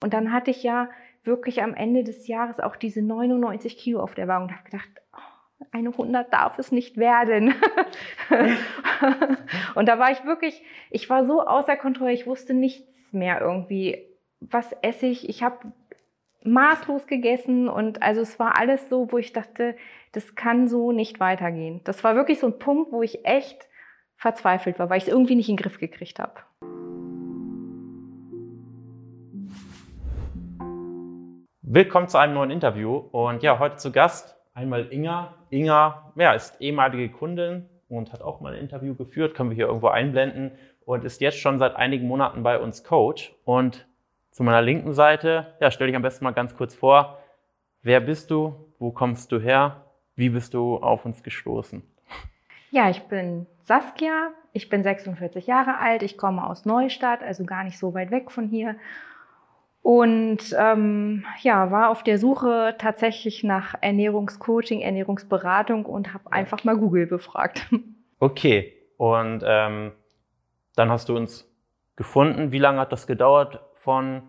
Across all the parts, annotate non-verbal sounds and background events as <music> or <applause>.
Und dann hatte ich ja wirklich am Ende des Jahres auch diese 99 Kilo auf der Waage und habe gedacht, oh, eine 100 darf es nicht werden. <laughs> und da war ich wirklich, ich war so außer Kontrolle, ich wusste nichts mehr irgendwie. Was esse ich? Ich habe maßlos gegessen und also es war alles so, wo ich dachte, das kann so nicht weitergehen. Das war wirklich so ein Punkt, wo ich echt verzweifelt war, weil ich es irgendwie nicht in den Griff gekriegt habe. Willkommen zu einem neuen Interview und ja, heute zu Gast einmal Inga. Inga ja, ist ehemalige Kundin und hat auch mal ein Interview geführt, können wir hier irgendwo einblenden und ist jetzt schon seit einigen Monaten bei uns Coach. Und zu meiner linken Seite, ja, stell dich am besten mal ganz kurz vor. Wer bist du? Wo kommst du her? Wie bist du auf uns gestoßen? Ja, ich bin Saskia. Ich bin 46 Jahre alt. Ich komme aus Neustadt, also gar nicht so weit weg von hier und ähm, ja, war auf der Suche tatsächlich nach Ernährungscoaching, Ernährungsberatung und habe einfach mal Google befragt. <laughs> Okay, und ähm, dann hast du uns gefunden. Wie lange hat das gedauert von,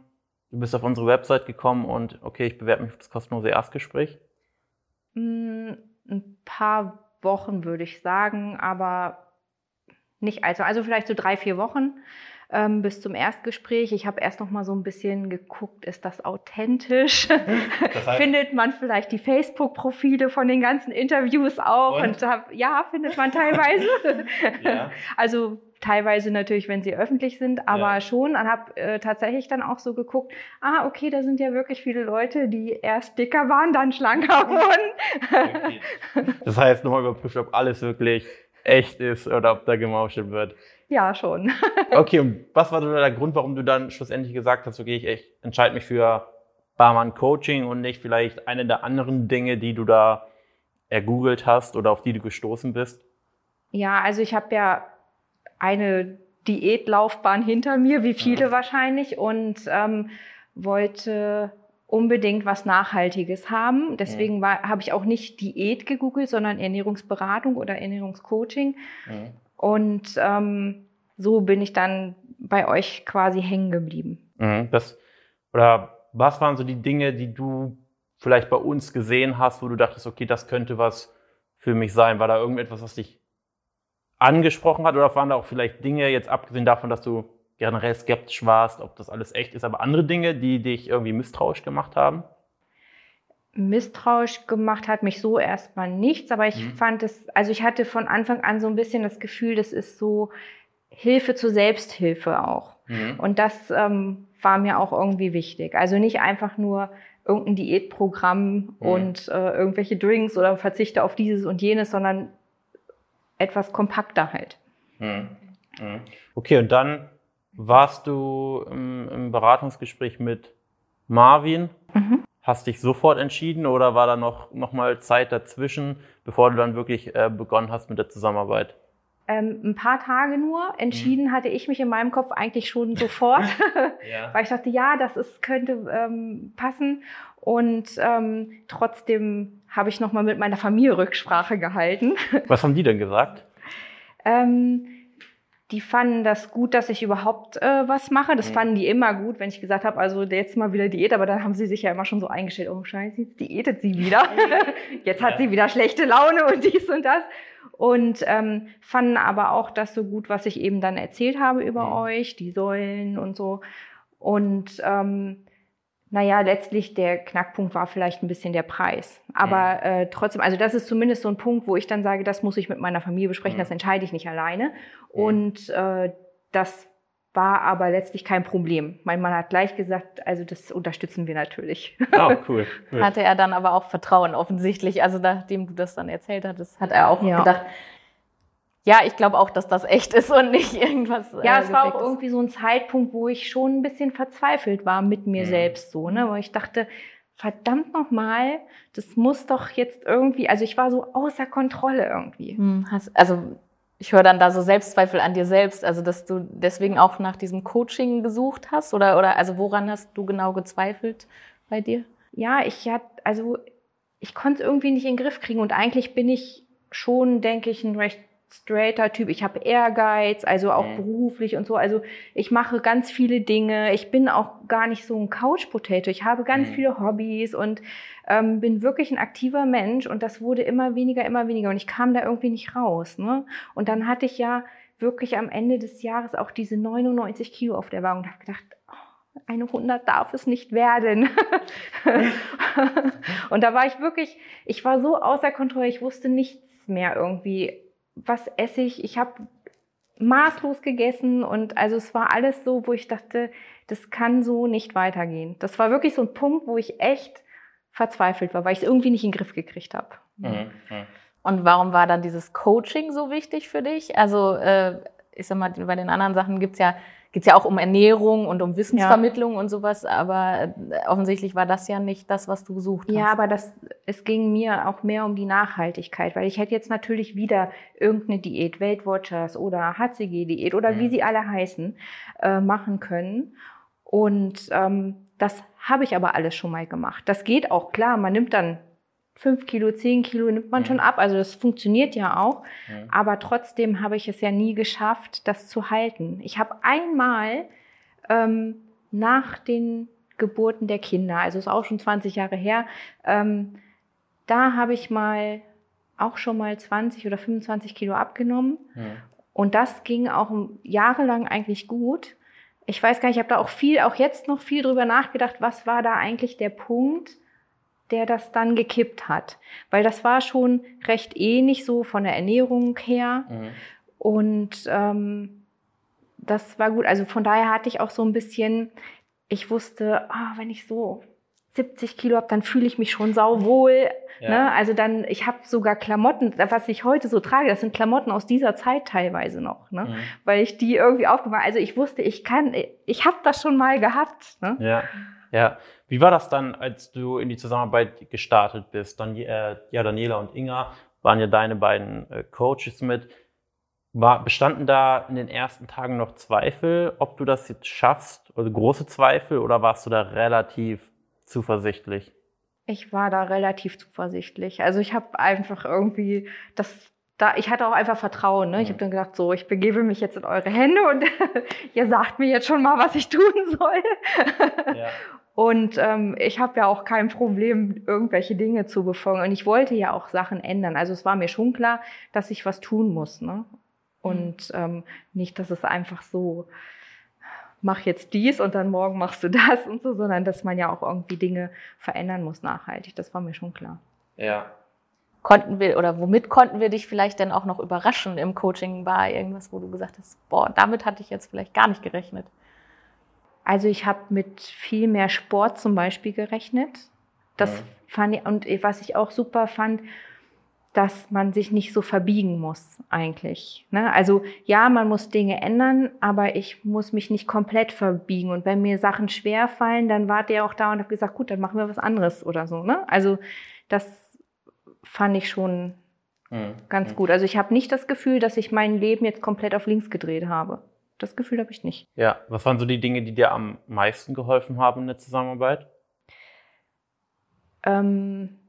du bist auf unsere Website gekommen und okay, ich bewerbe mich für das kostenlose Erstgespräch? Mm, ein paar Wochen würde ich sagen, aber nicht allzu. Also vielleicht so drei, vier Wochen ähm, bis zum Erstgespräch. Ich habe erst noch mal so ein bisschen geguckt, ist das authentisch? Das <laughs> heißt, findet man vielleicht die Facebook-Profile von den ganzen Interviews auch? Und, und hab, ja, findet man teilweise. <laughs> <laughs> ja. Also teilweise natürlich, wenn sie öffentlich sind, aber ja. schon. Und habe äh, tatsächlich dann auch so geguckt, ah, okay, da sind ja wirklich viele Leute, die erst dicker waren, dann schlanker wurden. Okay. Das heißt, nochmal überprüft, ob alles wirklich echt ist oder ob da gemauschelt wird. Ja, schon. <laughs> okay, und was war der Grund, warum du dann schlussendlich gesagt hast, okay, ich echt entscheide mich für Barmann Coaching und nicht vielleicht eine der anderen Dinge, die du da ergoogelt hast oder auf die du gestoßen bist? Ja, also ich habe ja eine Diätlaufbahn hinter mir, wie viele ja. wahrscheinlich, und ähm, wollte unbedingt was Nachhaltiges haben. Deswegen habe ich auch nicht Diät gegoogelt, sondern Ernährungsberatung oder Ernährungscoaching. Ja. Und ähm, so bin ich dann bei euch quasi hängen geblieben. Mhm, das, oder was waren so die Dinge, die du vielleicht bei uns gesehen hast, wo du dachtest, okay, das könnte was für mich sein? War da irgendetwas, was dich angesprochen hat? Oder waren da auch vielleicht Dinge, jetzt abgesehen davon, dass du generell skeptisch warst, ob das alles echt ist, aber andere Dinge, die dich irgendwie misstrauisch gemacht haben? misstrauisch gemacht hat mich so erstmal nichts, aber ich mhm. fand es, also ich hatte von Anfang an so ein bisschen das Gefühl, das ist so Hilfe zur Selbsthilfe auch. Mhm. Und das ähm, war mir auch irgendwie wichtig. Also nicht einfach nur irgendein Diätprogramm mhm. und äh, irgendwelche Drinks oder verzichte auf dieses und jenes, sondern etwas kompakter halt. Mhm. Mhm. Okay, und dann warst du im, im Beratungsgespräch mit Marvin. Mhm. Hast dich sofort entschieden oder war da noch, noch mal Zeit dazwischen, bevor du dann wirklich äh, begonnen hast mit der Zusammenarbeit? Ähm, ein paar Tage nur. Entschieden mhm. hatte ich mich in meinem Kopf eigentlich schon sofort, <laughs> ja. <laughs> weil ich dachte, ja, das ist, könnte ähm, passen. Und ähm, trotzdem habe ich noch mal mit meiner Familie Rücksprache gehalten. <laughs> Was haben die denn gesagt? Ähm, die fanden das gut, dass ich überhaupt äh, was mache. Das mhm. fanden die immer gut, wenn ich gesagt habe, also jetzt mal wieder Diät, aber dann haben sie sich ja immer schon so eingestellt, oh scheiße, jetzt diätet sie wieder. jetzt hat sie wieder schlechte Laune und dies und das. Und ähm, fanden aber auch das so gut, was ich eben dann erzählt habe über mhm. euch, die Säulen und so. Und ähm, naja, letztlich der Knackpunkt war vielleicht ein bisschen der Preis. Aber mhm. äh, trotzdem, also das ist zumindest so ein Punkt, wo ich dann sage, das muss ich mit meiner Familie besprechen, mhm. das entscheide ich nicht alleine. Und äh, das war aber letztlich kein Problem. Mein Mann hat gleich gesagt, also das unterstützen wir natürlich. Oh, <laughs> cool. cool. Hatte er dann aber auch Vertrauen offensichtlich. Also nachdem du das dann erzählt hattest, hat er auch ja. gedacht, ja, ich glaube auch, dass das echt ist und nicht irgendwas. Ja, äh, es war auch irgendwie so ein Zeitpunkt, wo ich schon ein bisschen verzweifelt war mit mir mhm. selbst so, ne, wo ich dachte, verdammt nochmal, das muss doch jetzt irgendwie, also ich war so außer Kontrolle irgendwie. Mhm, hast, also ich höre dann da so Selbstzweifel an dir selbst, also dass du deswegen auch nach diesem Coaching gesucht hast oder oder also woran hast du genau gezweifelt bei dir? Ja, ich hatte also ich konnte es irgendwie nicht in den Griff kriegen und eigentlich bin ich schon, denke ich, ein recht straighter Typ. Ich habe Ehrgeiz, also auch Mhm. beruflich und so. Also ich mache ganz viele Dinge. Ich bin auch gar nicht so ein Couch-Potato. Ich habe ganz Mhm. viele Hobbys und ähm, bin wirklich ein aktiver Mensch. Und das wurde immer weniger, immer weniger. Und ich kam da irgendwie nicht raus. Ne? Und dann hatte ich ja wirklich am Ende des Jahres auch diese 99 Kilo auf der Waage und habe gedacht, oh, eine 100 darf es nicht werden. <laughs> und da war ich wirklich, ich war so außer Kontrolle, ich wusste nichts mehr irgendwie. Was esse ich? Ich habe maßlos gegessen und also es war alles so, wo ich dachte, das kann so nicht weitergehen. Das war wirklich so ein Punkt, wo ich echt verzweifelt war, weil ich es irgendwie nicht in den Griff gekriegt habe. Mhm. Mhm. Und warum war dann dieses Coaching so wichtig für dich? Also, äh, ich sag mal, bei den anderen Sachen gibt's ja, geht's ja auch um Ernährung und um Wissensvermittlung und sowas, aber äh, offensichtlich war das ja nicht das, was du gesucht hast. Ja, aber das, es ging mir auch mehr um die Nachhaltigkeit, weil ich hätte jetzt natürlich wieder irgendeine Diät, Weight Watchers oder HCG-Diät oder Mhm. wie sie alle heißen, äh, machen können. Und ähm, das habe ich aber alles schon mal gemacht. Das geht auch klar. Man nimmt dann fünf Kilo, zehn Kilo nimmt man Mhm. schon ab. Also das funktioniert ja auch. Mhm. Aber trotzdem habe ich es ja nie geschafft, das zu halten. Ich habe einmal ähm, nach den Geburten der Kinder, also ist auch schon 20 Jahre her, ähm, da habe ich mal auch schon mal 20 oder 25 Kilo abgenommen. Mhm. Und das ging auch jahrelang eigentlich gut. Ich weiß gar nicht, ich habe da auch viel, auch jetzt noch viel drüber nachgedacht, was war da eigentlich der Punkt, der das dann gekippt hat. Weil das war schon recht ähnlich so von der Ernährung her. Mhm. Und ähm, das war gut. Also von daher hatte ich auch so ein bisschen, ich wusste, ah, wenn ich so 70 Kilo habe, dann fühle ich mich schon sauwohl. Ja. Ne? Also dann, ich habe sogar Klamotten, was ich heute so trage, das sind Klamotten aus dieser Zeit teilweise noch, ne? Mhm. weil ich die irgendwie aufgemacht Also ich wusste, ich kann, ich habe das schon mal gehabt. Ne? Ja, ja. Wie war das dann, als du in die Zusammenarbeit gestartet bist? Dann, äh, ja, Daniela und Inga waren ja deine beiden äh, Coaches mit. War, bestanden da in den ersten Tagen noch Zweifel, ob du das jetzt schaffst? Also große Zweifel oder warst du da relativ zuversichtlich? Ich war da relativ zuversichtlich. Also ich habe einfach irgendwie das da, ich hatte auch einfach Vertrauen. Ne? Ich Mhm. habe dann gedacht, so, ich begebe mich jetzt in eure Hände und <laughs> ihr sagt mir jetzt schon mal, was ich tun soll. Ja. <laughs> Und ähm, ich habe ja auch kein Problem, irgendwelche Dinge zu befolgen. Und ich wollte ja auch Sachen ändern. Also es war mir schon klar, dass ich was tun muss. Ne? Und ähm, nicht, dass es einfach so, mach jetzt dies und dann morgen machst du das und so, sondern dass man ja auch irgendwie Dinge verändern muss nachhaltig. Das war mir schon klar. Ja. Konnten wir oder womit konnten wir dich vielleicht denn auch noch überraschen im Coaching? War irgendwas, wo du gesagt hast, boah, damit hatte ich jetzt vielleicht gar nicht gerechnet? Also ich habe mit viel mehr Sport zum Beispiel gerechnet. Das Ja. fand ich, und was ich auch super fand, dass man sich nicht so verbiegen muss eigentlich. Ne? Also ja, man muss Dinge ändern, aber ich muss mich nicht komplett verbiegen. Und wenn mir Sachen schwer fallen, dann wart ihr auch da und habt gesagt, gut, dann machen wir was anderes oder so. Ne? Also das fand ich schon Mhm. ganz Mhm. gut. Also ich habe nicht das Gefühl, dass ich mein Leben jetzt komplett auf links gedreht habe. Das Gefühl habe ich nicht. Ja. Was waren so die Dinge, die dir am meisten geholfen haben in der Zusammenarbeit? Ähm,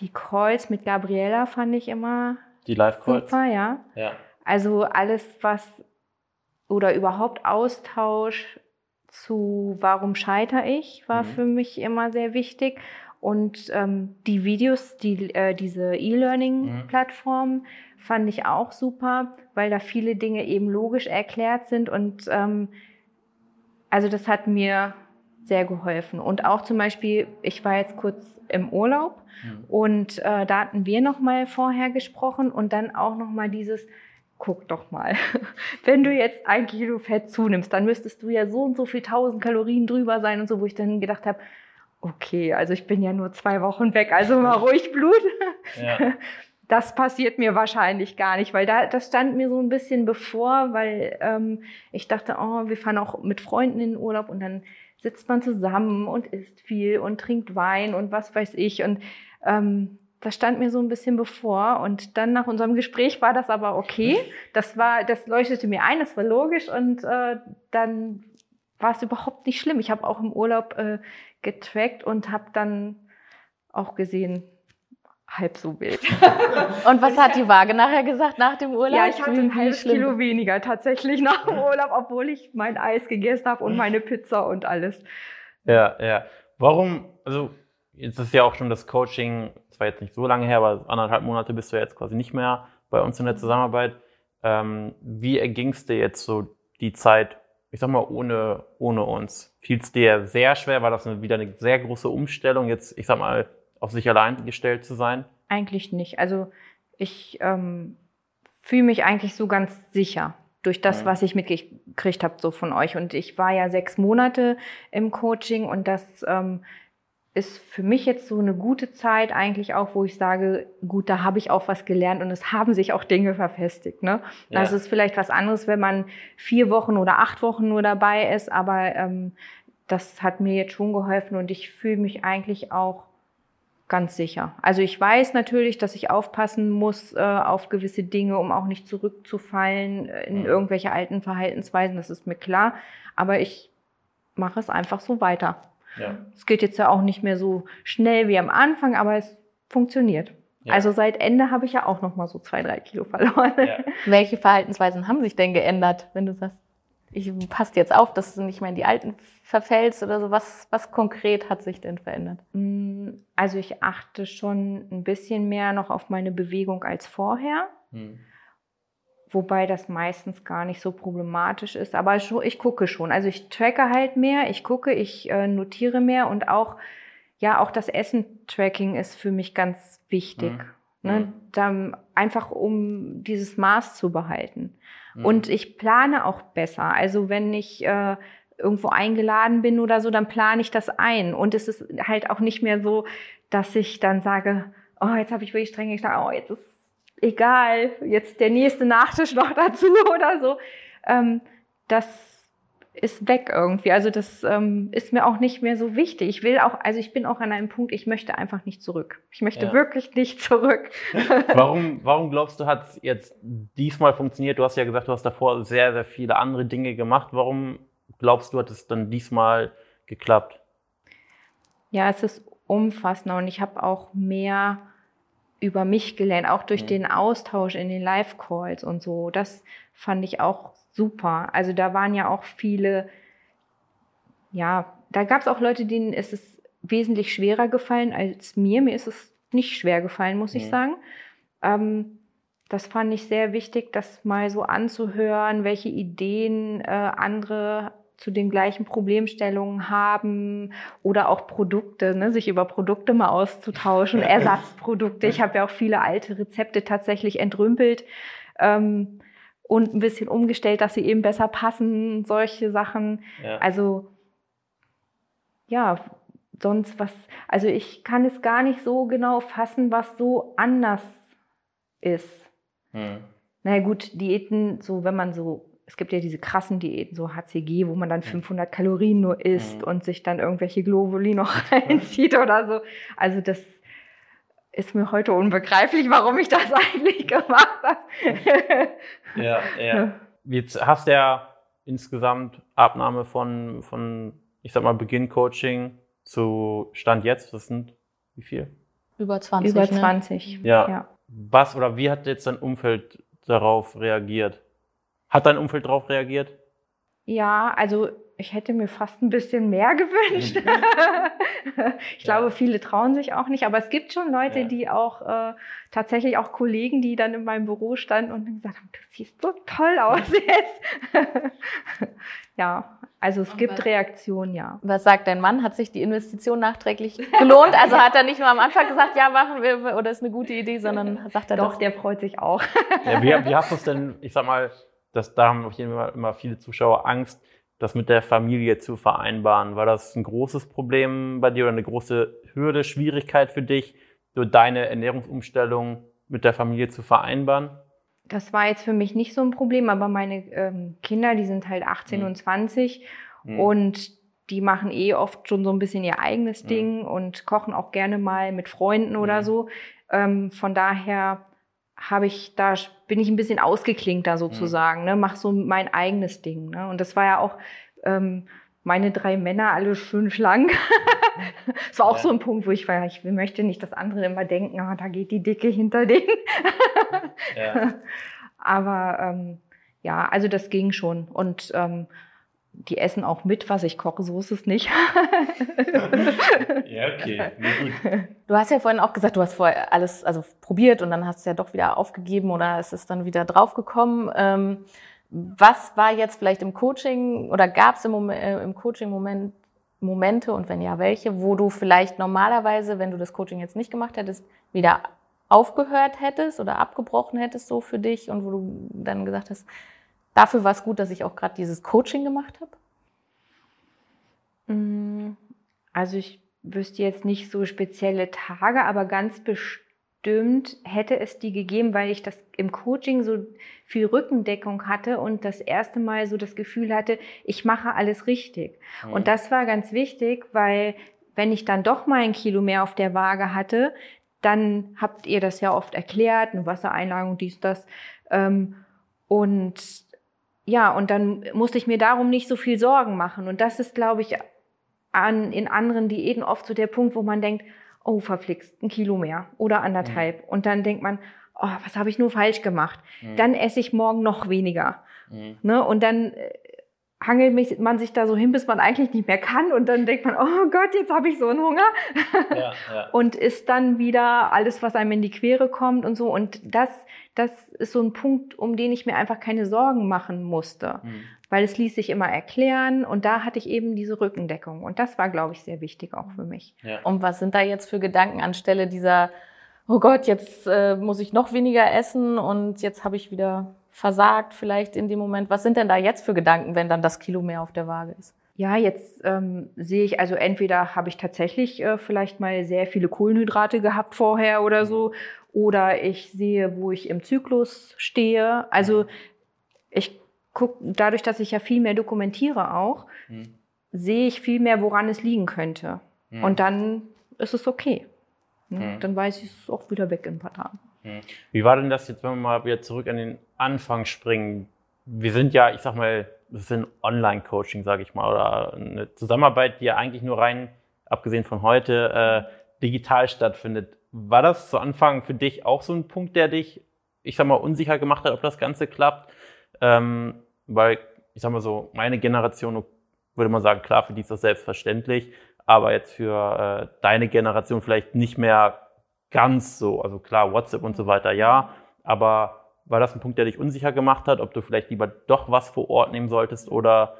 die Calls mit Gabriella fand ich immer Die Live-Calls? super, ja. Ja. Also alles, was oder überhaupt Austausch zu Warum scheitere ich, war Mhm. für mich immer sehr wichtig. Und ähm, die Videos, die, äh, diese. E-Learning-Plattform fand ich auch super, weil da viele Dinge eben logisch erklärt sind. Und ähm, also das hat mir sehr geholfen. Und auch zum Beispiel, ich war jetzt kurz im Urlaub Mhm. und äh, da hatten wir noch mal vorher gesprochen und dann auch noch mal dieses, guck doch mal, <laughs> wenn du jetzt ein Kilo Fett zunimmst, dann müsstest du ja so und so viel tausend Kalorien drüber sein und so, wo ich dann gedacht habe, okay, also ich bin ja nur zwei Wochen weg, also mal ruhig Blut. Ja. <laughs> Das passiert mir wahrscheinlich gar nicht, weil da, das stand mir so ein bisschen bevor, weil ähm, ich dachte, oh, wir fahren auch mit Freunden in den Urlaub und dann sitzt man zusammen und isst viel und trinkt Wein und was weiß ich. Und ähm, das stand mir so ein bisschen bevor. Und dann nach unserem Gespräch war das aber okay. <laughs> Das war, das leuchtete mir ein, das war logisch und äh, dann war es überhaupt nicht schlimm. Ich habe auch im Urlaub äh, getrackt und habe dann auch gesehen, halb so wild. <laughs> Und was hat die Waage nachher gesagt nach dem Urlaub? Ja, ich hatte ein halbes schlimm? Kilo weniger tatsächlich nach dem Urlaub, obwohl ich mein Eis gegessen habe und meine Pizza und alles. Ja, ja. Warum, also jetzt ist ja auch schon das Coaching, zwar jetzt nicht so lange her, aber anderthalb Monate bist du jetzt quasi nicht mehr bei uns in der Zusammenarbeit. Ähm, wie erging es dir jetzt so die Zeit, ich sag mal, ohne, ohne uns? Fiel es dir sehr schwer? War das wieder eine sehr große Umstellung, jetzt, ich sag mal, auf sich allein gestellt zu sein? Eigentlich nicht. Also ich ähm, fühle mich eigentlich so ganz sicher durch das, Mhm. was ich mitgekriegt habe so von euch. Und ich war ja sechs Monate im Coaching und das ähm, ist für mich jetzt so eine gute Zeit eigentlich auch, wo ich sage, gut, da habe ich auch was gelernt und es <laughs> haben sich auch Dinge verfestigt. Ne? Ja. Das ist vielleicht was anderes, wenn man vier Wochen oder acht Wochen nur dabei ist, aber ähm, das hat mir jetzt schon geholfen und ich fühle mich eigentlich auch ganz sicher. Also ich weiß natürlich, dass ich aufpassen muss äh, auf gewisse Dinge, um auch nicht zurückzufallen äh, in Mhm. irgendwelche alten Verhaltensweisen, das ist mir klar. Aber ich mache es einfach so weiter. Ja. Es geht jetzt ja auch nicht mehr so schnell wie am Anfang, aber es funktioniert. Ja. Also seit Ende habe ich ja auch noch mal so zwei, drei Kilo verloren. Ja. <laughs> Welche Verhaltensweisen haben sich denn geändert, wenn du sagst, ich passt jetzt auf, dass du nicht mehr in die alten verfällst oder so? Was, was konkret hat sich denn verändert? Mm, Also ich achte schon ein bisschen mehr noch auf meine Bewegung als vorher. Hm. Wobei das meistens gar nicht so problematisch ist. Aber ich gucke schon. Also ich tracke halt mehr, ich gucke, ich äh, notiere mehr und auch, ja, auch das Essen-Tracking ist für mich ganz wichtig. Mhm. Ne? Mhm. Dann einfach um dieses Maß zu behalten. Hm. Und ich plane auch besser. Also wenn ich äh, irgendwo eingeladen bin oder so, dann plane ich das ein. Und es ist halt auch nicht mehr so, dass ich dann sage, oh, jetzt habe ich wirklich streng geschlafen, oh, jetzt ist egal, jetzt der nächste Nachtisch noch <laughs> dazu oder so. Ähm, das ist weg irgendwie. Also das ähm, ist mir auch nicht mehr so wichtig. Ich will auch, also ich bin auch an einem Punkt, ich möchte einfach nicht zurück. Ich möchte Ja. wirklich nicht zurück. <laughs> Warum, warum glaubst du, hat es jetzt diesmal funktioniert? Du hast ja gesagt, du hast davor sehr, sehr viele andere Dinge gemacht. Warum glaubst du, hat es dann diesmal geklappt? Ja, es ist umfassender und ich habe auch mehr über mich gelernt, auch durch Mhm. den Austausch in den Live-Calls und so. Das fand ich auch super. Also da waren ja auch viele, ja, da gab es auch Leute, denen ist es wesentlich schwerer gefallen als mir. Mir ist es nicht schwer gefallen, muss ich Mhm. sagen. Ähm, das fand ich sehr wichtig, das mal so anzuhören, welche Ideen äh, andere zu den gleichen Problemstellungen haben oder auch Produkte, ne, sich über Produkte mal auszutauschen, Ersatzprodukte. Ich habe ja auch viele alte Rezepte tatsächlich entrümpelt ähm, und ein bisschen umgestellt, dass sie eben besser passen, solche Sachen. Ja. Also ja, sonst was, also ich kann es gar nicht so genau fassen, was so anders ist. Hm. Na ja, gut, Diäten, so wenn man so, es gibt ja diese krassen Diäten, so HCG, wo man dann 500 Kalorien nur isst Mhm. und sich dann irgendwelche Globuli noch <laughs> reinzieht oder so. Also das ist mir heute unbegreiflich, warum ich das <laughs> eigentlich gemacht habe. Ja, <laughs> ja. Jetzt hast du ja insgesamt Abnahme von, von ich sag mal, Beginn-Coaching zu Stand jetzt. Das sind wie viel? Über 20. Über ne? 20. Ja. ja. Was oder wie hat jetzt dein Umfeld darauf reagiert? Hat dein Umfeld darauf reagiert? Ja, also ich hätte mir fast ein bisschen mehr <laughs> gewünscht. <laughs> ich Ja. glaube, viele trauen sich auch nicht, aber es gibt schon Leute, Ja. die auch äh, tatsächlich auch Kollegen, die dann in meinem Büro standen und gesagt haben, du siehst so toll aus jetzt. <laughs> ja, also es Und gibt was- Reaktionen, ja. Was sagt dein Mann? Hat sich die Investition nachträglich gelohnt? Also hat er nicht nur am Anfang gesagt, ja, machen wir oder ist eine gute Idee, sondern sagt er Doch, doch, der freut sich auch. Ja, wie, wie hast du es denn, ich sag mal, das, da haben auf jeden Fall immer viele Zuschauer Angst, das mit der Familie zu vereinbaren. War das ein großes Problem bei dir oder eine große Hürde, Schwierigkeit für dich, so deine Ernährungsumstellung mit der Familie zu vereinbaren? Das war jetzt für mich nicht so ein Problem, aber meine ähm, Kinder, die sind halt 18 Mhm. und 20 Hm. und die machen eh oft schon so ein bisschen ihr eigenes Mhm. Ding und kochen auch gerne mal mit Freunden oder Mhm. so. Ähm, von daher habe ich da bin ich ein bisschen ausgeklinkt da sozusagen, ne, mach so mein eigenes Ding. Ne? Und das war ja auch ähm, meine drei Männer alle schön schlank. <laughs> Es war auch ja. so ein Punkt, wo ich war, ich möchte nicht, dass andere immer denken, ah, da geht die Dicke hinter denen. ja. <laughs> Aber ähm, ja, also das ging schon. Und ähm, die essen auch mit, was ich koche, so ist es nicht. ja, okay. Nee, gut. Du hast ja vorhin auch gesagt, du hast vorher alles also probiert und dann hast du ja doch wieder aufgegeben oder es ist dann wieder draufgekommen. Ähm, was war jetzt vielleicht im Coaching oder gab es im, äh, im Coaching-Moment Momente und wenn ja, welche, wo du vielleicht normalerweise, wenn du das Coaching jetzt nicht gemacht hättest, wieder aufgehört hättest oder abgebrochen hättest so für dich und wo du dann gesagt hast, dafür war es gut, dass ich auch gerade dieses Coaching gemacht habe? Mm, also ich wüsste jetzt nicht so spezielle Tage, aber ganz bestimmt hätte es die gegeben, weil ich das im Coaching so viel Rückendeckung hatte und das erste Mal so das Gefühl hatte, ich mache alles richtig. Mhm. Und das war ganz wichtig, weil wenn ich dann doch mal ein Kilo mehr auf der Waage hatte, dann habt ihr das ja oft erklärt, eine Wassereinlagerung, dies, das. Ähm, und ja, und dann musste ich mir darum nicht so viel Sorgen machen. Und das ist, glaube ich, an, in anderen Diäten oft so der Punkt, wo man denkt, oh, verflixt, ein Kilo mehr oder anderthalb. Mhm. Und dann denkt man, oh, was habe ich nur falsch gemacht? Mhm. Dann esse ich morgen noch weniger. Mhm. Ne? Und dann äh, hangelt man sich da so hin, bis man eigentlich nicht mehr kann und dann denkt man, oh Gott, jetzt habe ich so einen Hunger ja, ja. <laughs> und ist dann wieder alles, was einem in die Quere kommt und so und das, das ist so ein Punkt, um den ich mir einfach keine Sorgen machen musste, mhm. weil es ließ sich immer erklären und da hatte ich eben diese Rückendeckung und das war, glaube ich, sehr wichtig auch für mich. Ja. Und was sind da jetzt für Gedanken anstelle dieser, oh Gott, jetzt äh, muss ich noch weniger essen und jetzt habe ich wieder versagt vielleicht in dem Moment? Was sind denn da jetzt für Gedanken, wenn dann das Kilo mehr auf der Waage ist? Ja, jetzt ähm, sehe ich, also entweder habe ich tatsächlich äh, vielleicht mal sehr viele Kohlenhydrate gehabt vorher oder so, oder ich sehe, wo ich im Zyklus stehe. Also ich gucke, dadurch, dass ich ja viel mehr dokumentiere auch, mhm. sehe ich viel mehr, woran es liegen könnte. Mhm. Und dann ist es okay. Mhm. Dann weiß ich es auch wieder weg in ein paar Tagen. Hm. Wie war denn das jetzt, wenn wir mal wieder zurück an den Anfang springen? Wir sind ja, ich sag mal, das ist ein Online-Coaching, sage ich mal, oder eine Zusammenarbeit, die ja eigentlich nur rein, abgesehen von heute, äh, digital stattfindet. War das zu Anfang für dich auch so ein Punkt, der dich, ich sag mal, unsicher gemacht hat, ob das Ganze klappt? Ähm, weil, ich sag mal so, meine Generation, würde man sagen, klar, für die ist das selbstverständlich, aber jetzt für äh, deine Generation vielleicht nicht mehr ganz so. Also klar, WhatsApp und so weiter, ja. Aber war das ein Punkt, der dich unsicher gemacht hat, ob du vielleicht lieber doch was vor Ort nehmen solltest oder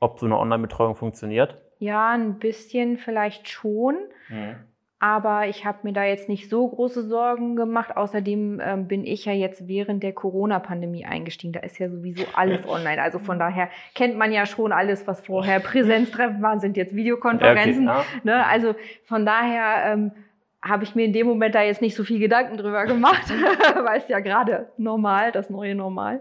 ob so eine Online-Betreuung funktioniert? Ja, ein bisschen vielleicht schon. Mhm. Aber ich habe mir da jetzt nicht so große Sorgen gemacht. Außerdem ähm, bin ich ja jetzt während der Corona-Pandemie eingestiegen. Da ist ja sowieso alles <laughs> online. Also von daher kennt man ja schon alles, was vorher <laughs> Präsenztreffen waren, sind jetzt Videokonferenzen. Okay, ne? Also von daher ähm, habe ich mir in dem Moment da jetzt nicht so viel Gedanken drüber gemacht, <laughs> weil es ja gerade normal, das neue Normal.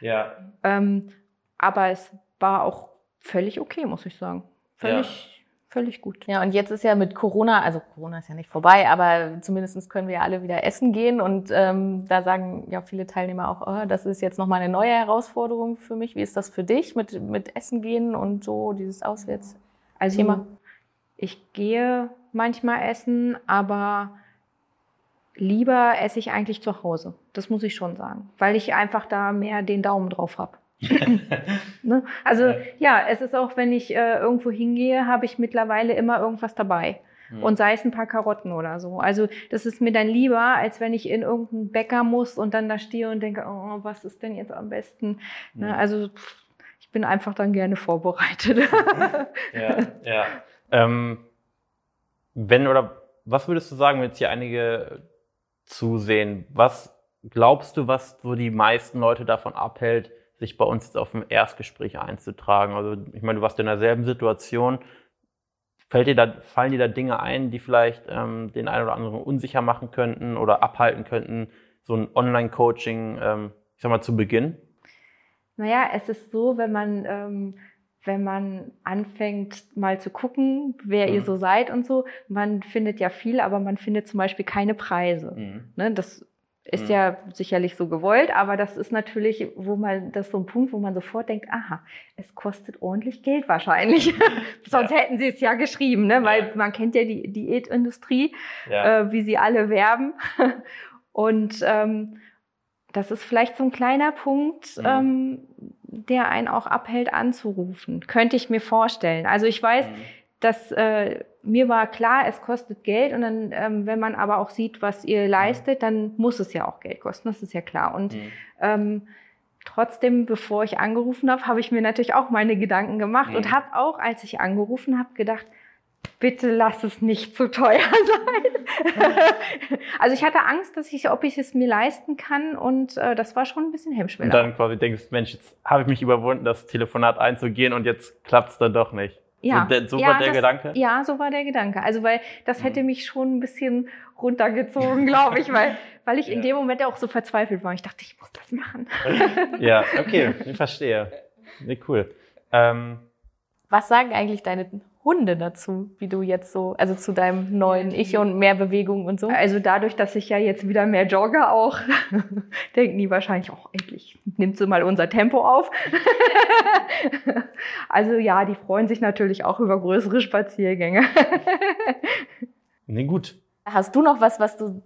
Ja. Ähm, aber es war auch völlig okay, muss ich sagen. Völlig, ja. völlig gut. Ja, und jetzt ist ja mit Corona, also Corona ist ja nicht vorbei, aber zumindest können wir ja alle wieder essen gehen. Und ähm, da sagen ja viele Teilnehmer auch, oh, das ist jetzt nochmal eine neue Herausforderung für mich. Wie ist das für dich mit, mit Essen gehen und so, dieses Auswärts? Also, Thema? ich gehe manchmal essen, aber lieber esse ich eigentlich zu Hause. Das muss ich schon sagen, weil ich einfach da mehr den Daumen drauf habe. <laughs> ne? Also ja, es ist auch, wenn ich äh, irgendwo hingehe, habe ich mittlerweile immer irgendwas dabei. Mhm. Und sei es ein paar Karotten oder so. Also das ist mir dann lieber, als wenn ich in irgendeinen Bäcker muss und dann da stehe und denke, oh, was ist denn jetzt am besten? Mhm. Ne? Also ich bin einfach dann gerne vorbereitet. <laughs> ja, ja. Ähm, wenn oder was würdest du sagen, wenn jetzt hier einige zusehen? Was glaubst du, was so die meisten Leute davon abhält, sich bei uns jetzt auf ein Erstgespräch einzutragen? Also ich meine, du warst in derselben Situation. Fällt dir da, fallen dir da Dinge ein, die vielleicht ähm, den einen oder anderen unsicher machen könnten oder abhalten könnten, so ein Online-Coaching, ähm, ich sag mal, zu Beginn? Naja, es ist so, wenn man ähm, wenn man anfängt mal zu gucken, wer mhm. ihr so seid und so, man findet ja viel, aber man findet zum Beispiel keine Preise. Mhm. Ne, das Ist Mhm. ja sicherlich so gewollt, aber das ist natürlich, wo man, das ist so ein Punkt, wo man sofort denkt, aha, es kostet ordentlich Geld wahrscheinlich. <laughs> <laughs> Sonst Ja. hätten sie es ja geschrieben, ne? weil Ja. man kennt ja die Diätindustrie, Ja. äh, wie sie alle werben. <laughs> Und ähm, das ist vielleicht so ein kleiner Punkt, Mhm. ähm, der einen auch abhält anzurufen. Könnte ich mir vorstellen. Also ich weiß, Mhm. dass äh, mir war klar, es kostet Geld und dann, ähm, wenn man aber auch sieht, was ihr leistet, dann muss es ja auch Geld kosten, das ist ja klar. Und Mhm. ähm, trotzdem, bevor ich angerufen habe, habe ich mir natürlich auch meine Gedanken gemacht Mhm. und habe auch, als ich angerufen habe, gedacht, bitte lass es nicht zu teuer <laughs> sein. also ich hatte Angst, dass ich, ob ich es mir leisten kann und äh, das war schon ein bisschen Und Hemmschwelle. dann quasi denkst, Mensch, jetzt habe ich mich überwunden, das Telefonat einzugehen und jetzt klappt es dann doch nicht. Ja, So, der, so ja, war der das- Gedanke? Ja, so war der Gedanke. Also, weil das Mhm. hätte mich schon ein bisschen runtergezogen, glaube ich, weil, weil ich in Ja. dem Moment auch so verzweifelt war. Ich dachte, ich muss das machen. <laughs> Ja, okay, ich verstehe. Nee, cool. Ähm, Was sagen eigentlich deine Hunde dazu, wie du jetzt so, also zu deinem neuen Ich und mehr Bewegung und so? Also dadurch, dass ich ja jetzt wieder mehr jogge auch, <laughs> denken die wahrscheinlich auch, endlich nimmt sie mal unser Tempo auf. <laughs> also ja, die freuen sich natürlich auch über größere Spaziergänge. <laughs> nee, gut. Hast du noch was, was du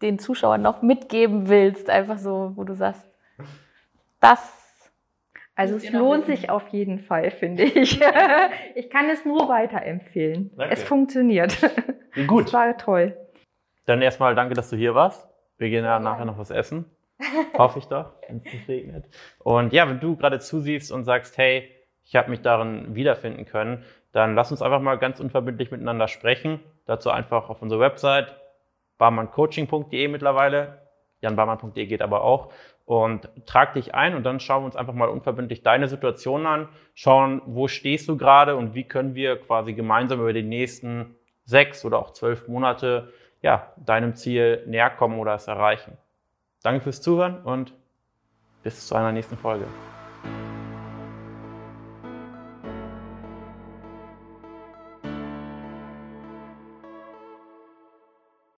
den Zuschauern noch mitgeben willst? Einfach so, wo du sagst, das. Also es lohnt sich auf jeden Fall, finde ich. <laughs> Ich kann es nur weiterempfehlen. Danke. Es funktioniert. Nee, Es gut. war toll. Dann erstmal danke, dass du hier warst. Wir gehen ja nachher noch was essen. Hoffe ich doch, wenn es nicht regnet. Und ja, wenn du gerade zusiehst und sagst, hey, ich habe mich darin wiederfinden können, dann lass uns einfach mal ganz unverbindlich miteinander sprechen. Dazu einfach auf unsere Website barmanncoaching.de mittlerweile. janbarmann.de geht aber auch. Und trag dich ein und dann schauen wir uns einfach mal unverbindlich deine Situation an, schauen, wo stehst du gerade und wie können wir quasi gemeinsam über die nächsten sechs oder auch zwölf Monate ja, deinem Ziel näher kommen oder es erreichen. Danke fürs Zuhören und bis zu einer nächsten Folge.